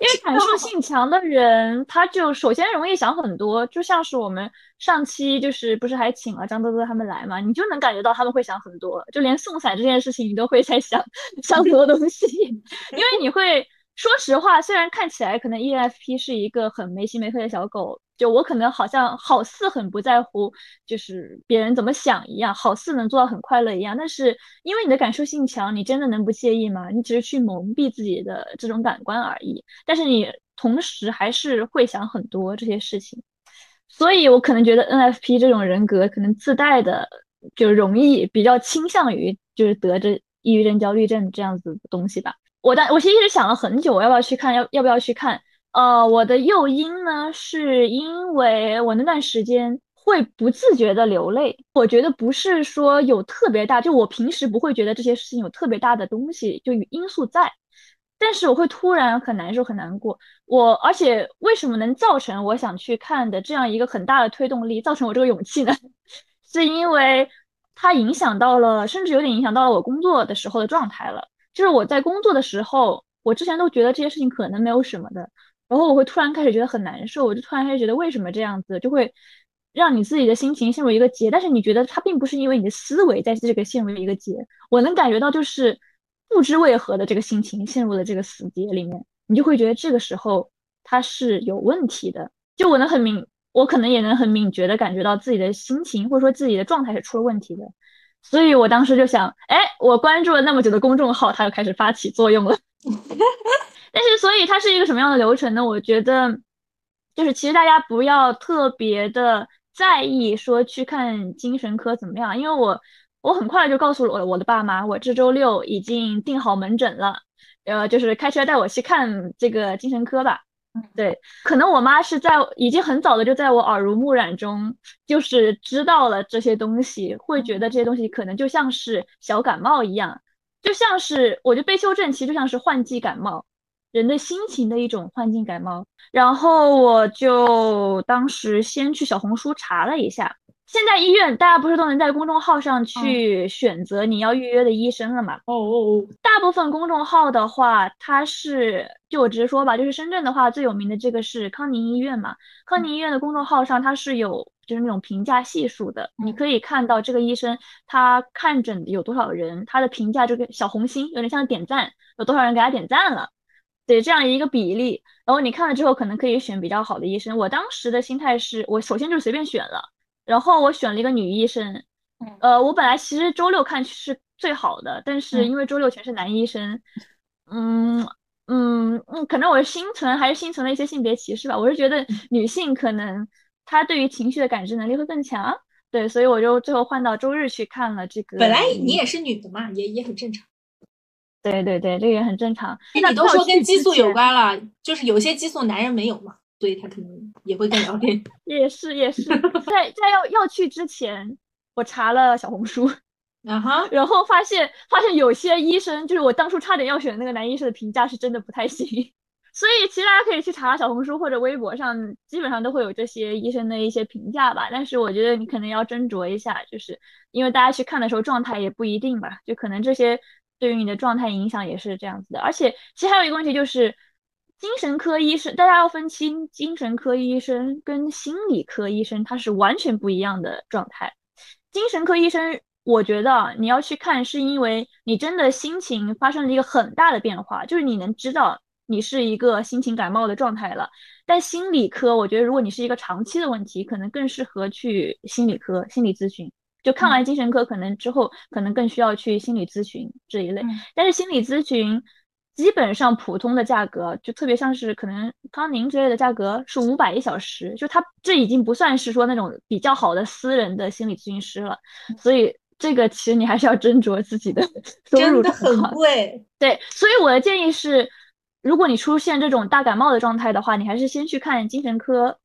因为感受性强的人，他就首先容易想很多，就像是我们上期就是不是还请了张多多他们来嘛，你就能感觉到他们会想很多，就连送伞这件事情，你都会在想 想很多东西，因为你会说实话，虽然看起来可能 ENFP 是一个很没心没肺的小狗。就我可能好像好似很不在乎，就是别人怎么想一样，好似能做到很快乐一样。但是因为你的感受性强，你真的能不介意吗？你只是去蒙蔽自己的这种感官而已。但是你同时还是会想很多这些事情，所以我可能觉得 NFP 这种人格可能自带的就容易比较倾向于就是得这抑郁症、焦虑症这样子的东西吧。我当我其实一直想了很久，我要不要去看，要要不要去看。呃，我的诱因呢，是因为我那段时间会不自觉的流泪。我觉得不是说有特别大，就我平时不会觉得这些事情有特别大的东西就因素在，但是我会突然很难受很难过。我而且为什么能造成我想去看的这样一个很大的推动力，造成我这个勇气呢？是因为它影响到了，甚至有点影响到了我工作的时候的状态了。就是我在工作的时候，我之前都觉得这些事情可能没有什么的。然后我会突然开始觉得很难受，我就突然开始觉得为什么这样子，就会让你自己的心情陷入一个结。但是你觉得它并不是因为你的思维在这个陷入一个结，我能感觉到就是不知为何的这个心情陷入了这个死结里面，你就会觉得这个时候它是有问题的。就我能很敏，我可能也能很敏觉的感觉到自己的心情或者说自己的状态是出了问题的。所以我当时就想，哎，我关注了那么久的公众号，它又开始发起作用了。但是，所以它是一个什么样的流程呢？我觉得，就是其实大家不要特别的在意说去看精神科怎么样，因为我我很快就告诉了我的爸妈，我这周六已经订好门诊了，呃，就是开车带我去看这个精神科吧。对，可能我妈是在已经很早的就在我耳濡目染中，就是知道了这些东西，会觉得这些东西可能就像是小感冒一样，就像是我觉得被修正其实就像是换季感冒。人的心情的一种换季感冒，然后我就当时先去小红书查了一下，现在医院大家不是都能在公众号上去选择你要预约的医生了嘛？哦哦哦，大部分公众号的话，它是就我直接说吧，就是深圳的话最有名的这个是康宁医院嘛，康宁医院的公众号上它是有就是那种评价系数的，你可以看到这个医生他看诊有多少人，他的评价这个小红心有点像点赞，有多少人给他点赞了。对这样一个比例，然后你看了之后，可能可以选比较好的医生。我当时的心态是，我首先就随便选了，然后我选了一个女医生。呃，我本来其实周六看是最好的，但是因为周六全是男医生，嗯嗯嗯，可能我是心存还是心存了一些性别歧视吧。我是觉得女性可能她对于情绪的感知能力会更强，对，所以我就最后换到周日去看了这个。本来你也是女的嘛，也也很正常。对对对，这个也很正常。你都说跟激素有关了，就是有些激素男人没有嘛，所以他可能也会更了解。也是 也是，在在要要去之前，我查了小红书，啊哈，然后发现发现有些医生，就是我当初差点要选的那个男医生的评价是真的不太行。所以其实大家可以去查小红书或者微博上，基本上都会有这些医生的一些评价吧。但是我觉得你可能要斟酌一下，就是因为大家去看的时候状态也不一定吧，就可能这些。对于你的状态影响也是这样子的，而且其实还有一个问题就是，精神科医生大家要分清，精神科医生跟心理科医生他是完全不一样的状态。精神科医生，我觉得你要去看，是因为你真的心情发生了一个很大的变化，就是你能知道你是一个心情感冒的状态了。但心理科，我觉得如果你是一个长期的问题，可能更适合去心理科心理咨询。就看完精神科，可能之后可能更需要去心理咨询这一类。但是心理咨询基本上普通的价格，就特别像是可能康宁之类的价格是五百一小时，就他这已经不算是说那种比较好的私人的心理咨询师了。所以这个其实你还是要斟酌自己的 收入真的很贵。对，所以我的建议是，如果你出现这种大感冒的状态的话，你还是先去看精神科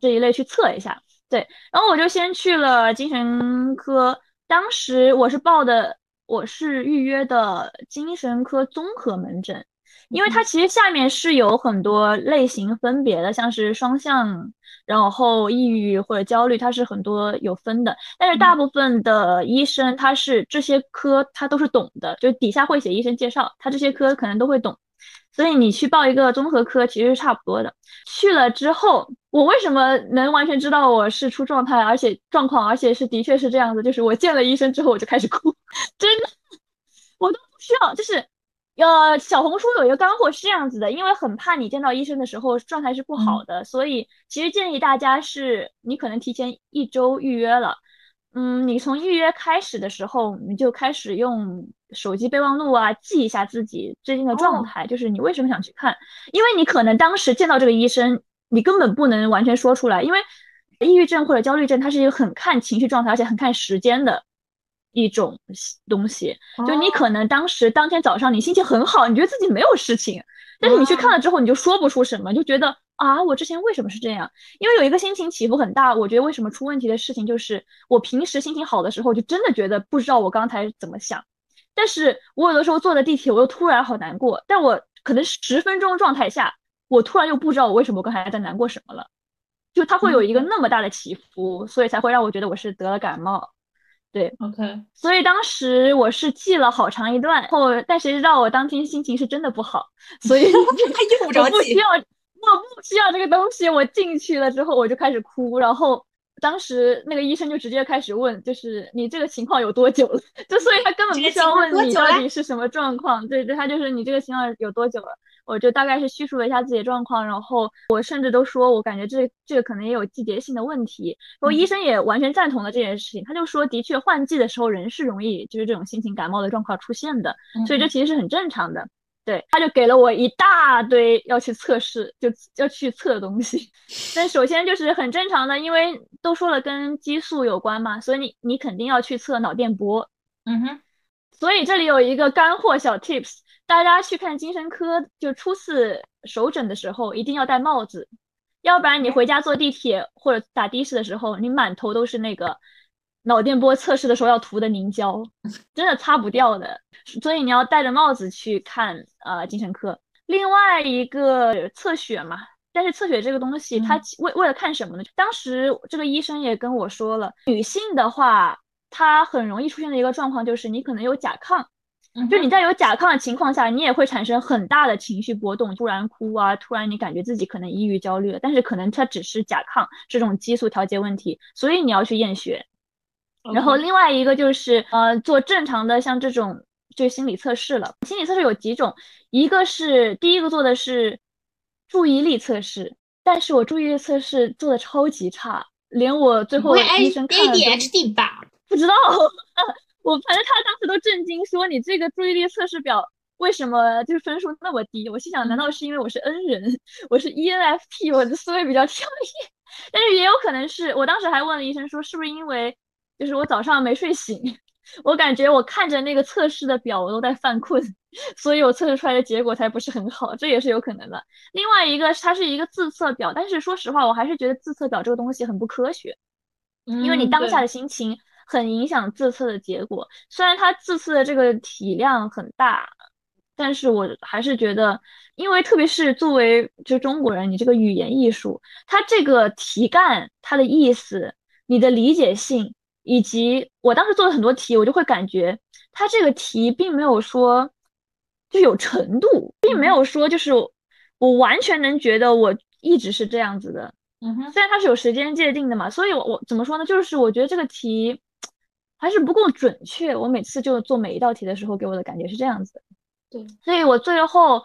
这一类去测一下。对，然后我就先去了精神科。当时我是报的，我是预约的精神科综合门诊，因为它其实下面是有很多类型分别的，像是双向，然后抑郁或者焦虑，它是很多有分的。但是大部分的医生他是这些科他都是懂的，就底下会写医生介绍，他这些科可能都会懂。所以你去报一个综合科其实是差不多的。去了之后，我为什么能完全知道我是出状态，而且状况，而且是的确是这样子，就是我见了医生之后我就开始哭，真的，我都不需要。就是，呃，小红书有一个干货是这样子的，因为很怕你见到医生的时候状态是不好的，所以其实建议大家是，你可能提前一周预约了。嗯，你从预约开始的时候，你就开始用手机备忘录啊，记一下自己最近的状态，就是你为什么想去看，因为你可能当时见到这个医生，你根本不能完全说出来，因为抑郁症或者焦虑症，它是一个很看情绪状态，而且很看时间的一种东西。就你可能当时当天早上你心情很好，你觉得自己没有事情，但是你去看了之后，你就说不出什么，就觉得啊，我之前为什么是这样？因为有一个心情起伏很大，我觉得为什么出问题的事情就是我平时心情好的时候，就真的觉得不知道我刚才怎么想，但是我有的时候坐的地铁，我又突然好难过，但我可能十分钟状态下，我突然又不知道我为什么刚才在难过什么了，就它会有一个那么大的起伏，所以才会让我觉得我是得了感冒。对，OK，所以当时我是记了好长一段，后但谁知道我当天心情是真的不好，所以他用不着记，我不需要这个东西，我进去了之后我就开始哭，然后。当时那个医生就直接开始问，就是你这个情况有多久了？就所以他根本不需要问你到底是什么状况，对对，他就是你这个情况有多久了？我就大概是叙述了一下自己的状况，然后我甚至都说我感觉这这个可能也有季节性的问题，然后医生也完全赞同了这件事情，他就说的确换季的时候人是容易就是这种心情感冒的状况出现的，所以这其实是很正常的。对，他就给了我一大堆要去测试，就要去测的东西。但首先就是很正常的，因为都说了跟激素有关嘛，所以你你肯定要去测脑电波。嗯哼。所以这里有一个干货小 tips，大家去看精神科就初次首诊的时候一定要戴帽子，要不然你回家坐地铁或者打的士的时候，你满头都是那个。脑电波测试的时候要涂的凝胶，真的擦不掉的，所以你要戴着帽子去看呃精神科。另外一个测血嘛，但是测血这个东西，它为为了看什么呢？当时这个医生也跟我说了，女性的话，她很容易出现的一个状况就是你可能有甲亢，就你在有甲亢的情况下，你也会产生很大的情绪波动，突然哭啊，突然你感觉自己可能抑郁焦虑了，但是可能它只是甲亢这种激素调节问题，所以你要去验血。然后另外一个就是呃做正常的像这种就心理测试了。心理测试有几种，一个是第一个做的是注意力测试，但是我注意力测试做的超级差，连我最后医生看了 ADHD 吧？不知道，我反正他当时都震惊说你这个注意力测试表为什么就是分数那么低？我心想难道是因为我是 N 人，我是 ENFP，我的思维比较跳跃？但是也有可能是我当时还问了医生说是不是因为。就是我早上没睡醒，我感觉我看着那个测试的表，我都在犯困，所以我测试出来的结果才不是很好，这也是有可能的。另外一个，它是一个自测表，但是说实话，我还是觉得自测表这个东西很不科学，因为你当下的心情很影响自测的结果。虽然它自测的这个体量很大，但是我还是觉得，因为特别是作为就中国人，你这个语言艺术，它这个题干它的意思，你的理解性。以及我当时做了很多题，我就会感觉他这个题并没有说就有程度，并没有说就是我完全能觉得我一直是这样子的。嗯哼，虽然它是有时间界定的嘛，所以我我怎么说呢？就是我觉得这个题还是不够准确。我每次就做每一道题的时候，给我的感觉是这样子。对，所以我最后。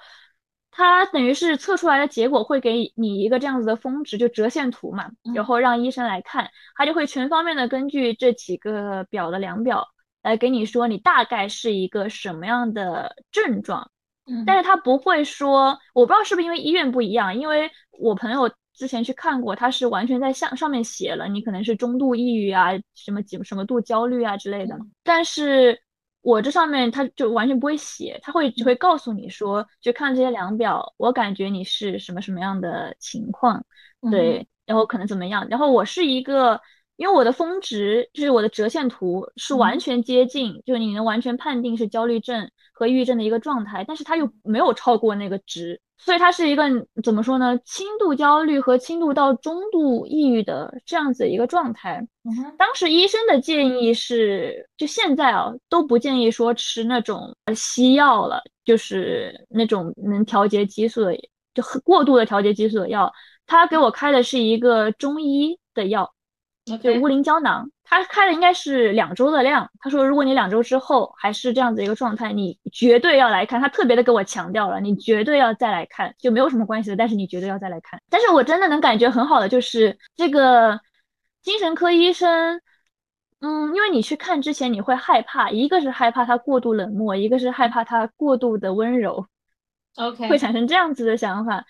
它等于是测出来的结果会给你一个这样子的峰值，就折线图嘛，然后让医生来看，他就会全方面的根据这几个表的量表来给你说你大概是一个什么样的症状。嗯，但是他不会说，我不知道是不是因为医院不一样，因为我朋友之前去看过，他是完全在上上面写了，你可能是中度抑郁啊，什么几什么度焦虑啊之类的，但是。我这上面他就完全不会写，他会只会告诉你说，就看这些量表，我感觉你是什么什么样的情况，对，然后可能怎么样，然后我是一个，因为我的峰值就是我的折线图是完全接近，就你能完全判定是焦虑症和抑郁症的一个状态，但是它又没有超过那个值。所以它是一个怎么说呢？轻度焦虑和轻度到中度抑郁的这样子一个状态。当时医生的建议是，就现在啊都不建议说吃那种西药了，就是那种能调节激素的，就过度的调节激素的药。他给我开的是一个中医的药。就乌灵胶囊，他开的应该是两周的量。他说，如果你两周之后还是这样子一个状态，你绝对要来看。他特别的给我强调了，你绝对要再来看，就没有什么关系的。但是你绝对要再来看。但是我真的能感觉很好的就是这个精神科医生，嗯，因为你去看之前你会害怕，一个是害怕他过度冷漠，一个是害怕他过度的温柔，OK，会产生这样子的想法。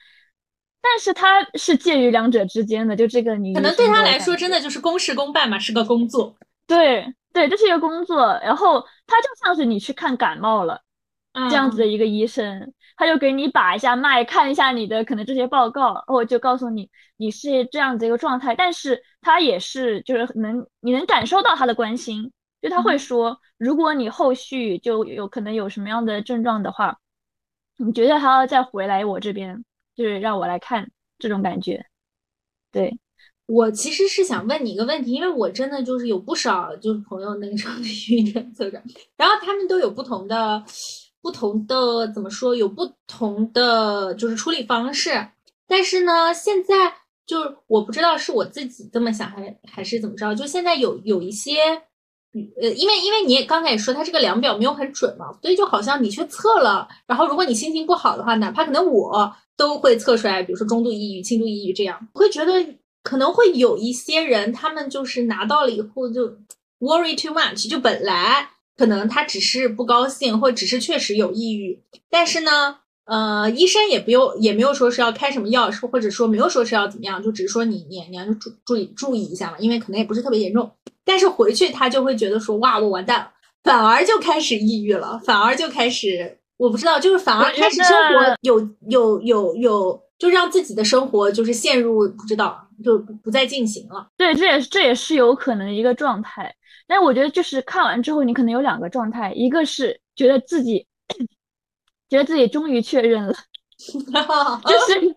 但是他是介于两者之间的，就这个你可能对他来说真的就是公事公办嘛，是个工作。对对，这是一个工作。然后他就像是你去看感冒了，这样子的一个医生，他就给你把一下脉，看一下你的可能这些报告，然后就告诉你你是这样子一个状态。但是他也是就是能你能感受到他的关心，就他会说，如果你后续就有可能有什么样的症状的话，你觉得还要再回来我这边，就是让我来看这种感觉。对我其实是想问你一个问题，因为我真的就是有不少就是朋友那个时候的抑郁症测试，然后他们都有不同的。不同的怎么说，有不同的就是处理方式。但是呢，现在就是我不知道是我自己这么想，还还是怎么着。就现在有有一些，呃，因为因为你也刚才也说，它这个量表没有很准嘛，所以就好像你去测了，然后如果你心情不好的话，哪怕可能我都会测出来，比如说中度抑郁、轻度抑郁这样，会觉得可能会有一些人，他们就是拿到了以后就 worry too much，就本来。可能他只是不高兴，或只是确实有抑郁，但是呢，呃，医生也不用，也没有说是要开什么药，或者说没有说是要怎么样，就只是说你你你要注注意注意一下嘛，因为可能也不是特别严重。但是回去他就会觉得说，哇，我完蛋了，反而就开始抑郁了，反而就开始，我不知道，就是反而开始生活有有有有，就让自己的生活就是陷入不知道，就不再进行了。对，这也是这也是有可能的一个状态。但我觉得就是看完之后，你可能有两个状态，一个是觉得自己觉得自己终于确认了，就是因为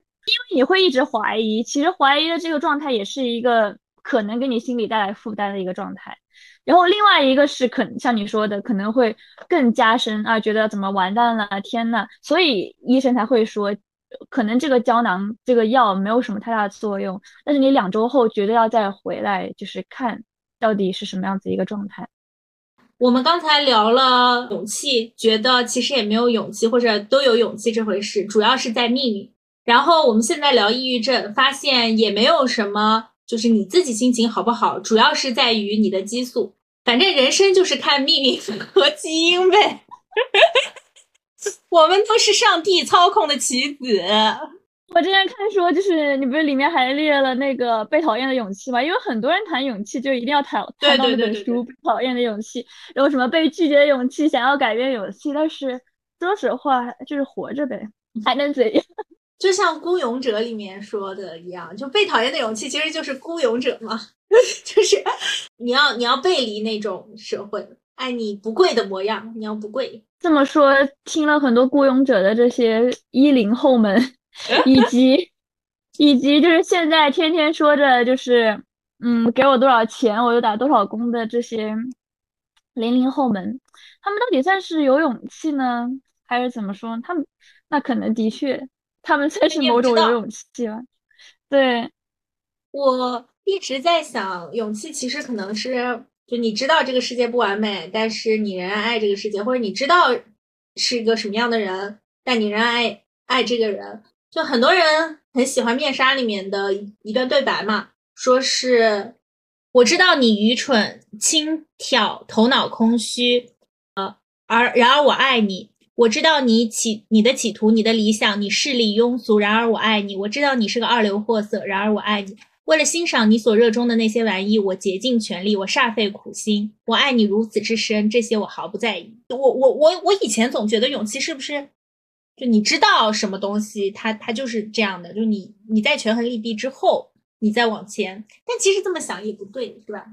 你会一直怀疑，其实怀疑的这个状态也是一个可能给你心理带来负担的一个状态。然后另外一个是可像你说的，可能会更加深啊，觉得怎么完蛋了，天呐，所以医生才会说，可能这个胶囊这个药没有什么太大的作用，但是你两周后绝对要再回来，就是看。到底是什么样子一个状态？我们刚才聊了勇气，觉得其实也没有勇气，或者都有勇气这回事，主要是在命运。然后我们现在聊抑郁症，发现也没有什么，就是你自己心情好不好，主要是在于你的激素。反正人生就是看命运和基因呗。我们都是上帝操控的棋子。我之前看说，就是你不是里面还列了那个被讨厌的勇气吗？因为很多人谈勇气，就一定要谈谈到那本书《被讨厌的勇气》，然后什么被拒绝的勇气，想要改变勇气。但是说实话，就是活着呗，还能怎样？就像《孤勇者》里面说的一样，就被讨厌的勇气其实就是孤勇者嘛，就是你要你要背离那种社会爱你不跪的模样，你要不跪。这么说，听了很多孤勇者的这些一零后们。以及，以及就是现在天天说着就是，嗯，给我多少钱我就打多少工的这些零零后们，他们到底算是有勇气呢，还是怎么说？他们那可能的确，他们算是某种有勇气吧。对，我一直在想，勇气其实可能是，就你知道这个世界不完美，但是你仍然爱这个世界，或者你知道是一个什么样的人，但你仍然爱爱这个人。就很多人很喜欢《面纱》里面的一段对白嘛，说是我知道你愚蠢、轻佻、头脑空虚，呃，而然而我爱你。我知道你企你的企图、你的理想、你势力庸俗，然而我爱你。我知道你是个二流货色，然而我爱你。为了欣赏你所热衷的那些玩意，我竭尽全力，我煞费苦心。我爱你如此之深，这些我毫不在意。我我我我以前总觉得勇气是不是？就你知道什么东西，它它就是这样的。就你你在权衡利弊之后，你再往前。但其实这么想也不对，是吧？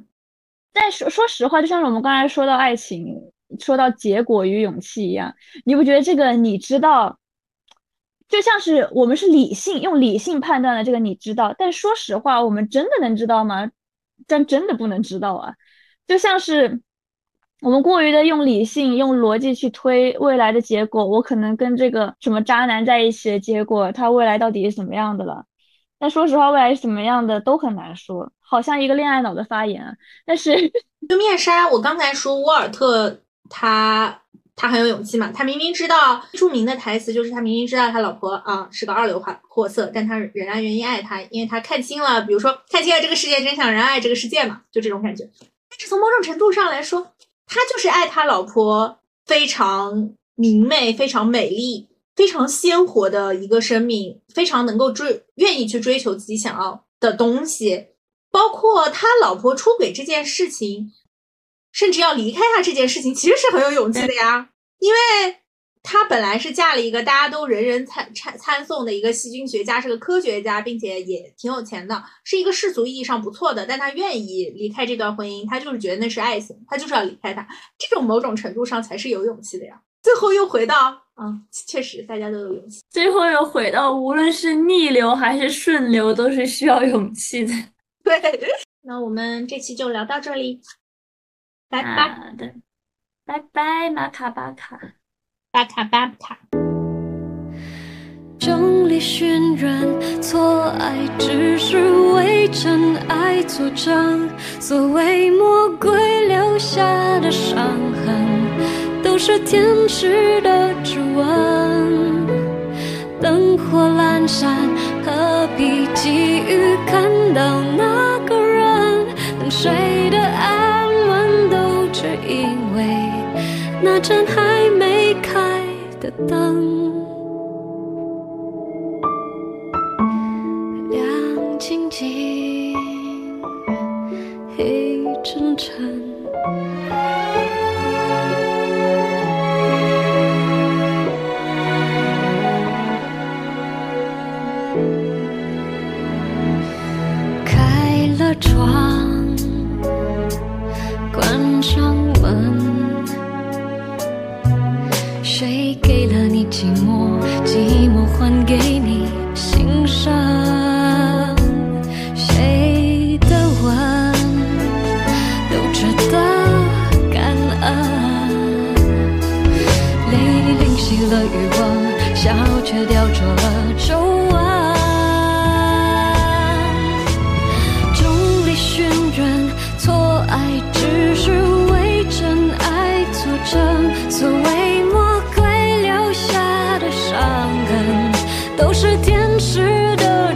但说说实话，就像是我们刚才说到爱情，说到结果与勇气一样，你不觉得这个你知道，就像是我们是理性用理性判断的这个你知道，但说实话，我们真的能知道吗？但真的不能知道啊，就像是。我们过于的用理性、用逻辑去推未来的结果，我可能跟这个什么渣男在一起的结果，他未来到底是怎么样的了？但说实话，未来是怎么样的都很难说，好像一个恋爱脑的发言。但是，就面纱，我刚才说沃尔特他他很有勇气嘛，他明明知道著名的台词就是他明明知道他老婆啊是个二流货货色，但他仍然愿意爱她，因为他看清了，比如说看清了这个世界真相，仍然爱这个世界嘛，就这种感觉。但是从某种程度上来说。他就是爱他老婆，非常明媚、非常美丽、非常鲜活的一个生命，非常能够追、愿意去追求自己想要的东西，包括他老婆出轨这件事情，甚至要离开他这件事情，其实是很有勇气的呀。因为她本来是嫁了一个大家都人人参参参送的一个细菌学家，是个科学家，并且也挺有钱的，是一个世俗意义上不错的。但她愿意离开这段婚姻，她就是觉得那是爱情，她就是要离开他。这种某种程度上才是有勇气的呀。最后又回到，嗯，确实大家都有勇气。最后又回到，无论是逆流还是顺流，都是需要勇气的。对，那我们这期就聊到这里，拜拜。好的，拜拜，玛卡巴卡，巴卡巴卡。众里寻人，错爱只是为真爱作证。所谓魔鬼留下的伤痕，都是天使的指纹。灯火阑珊，何必急于看到那个人？等谁那盏还没开的灯。亮晶晶，黑沉沉。开了窗，却雕琢了皱纹。众里寻人，错爱只是为真爱作证。所谓魔鬼留下的伤痕，都是天使的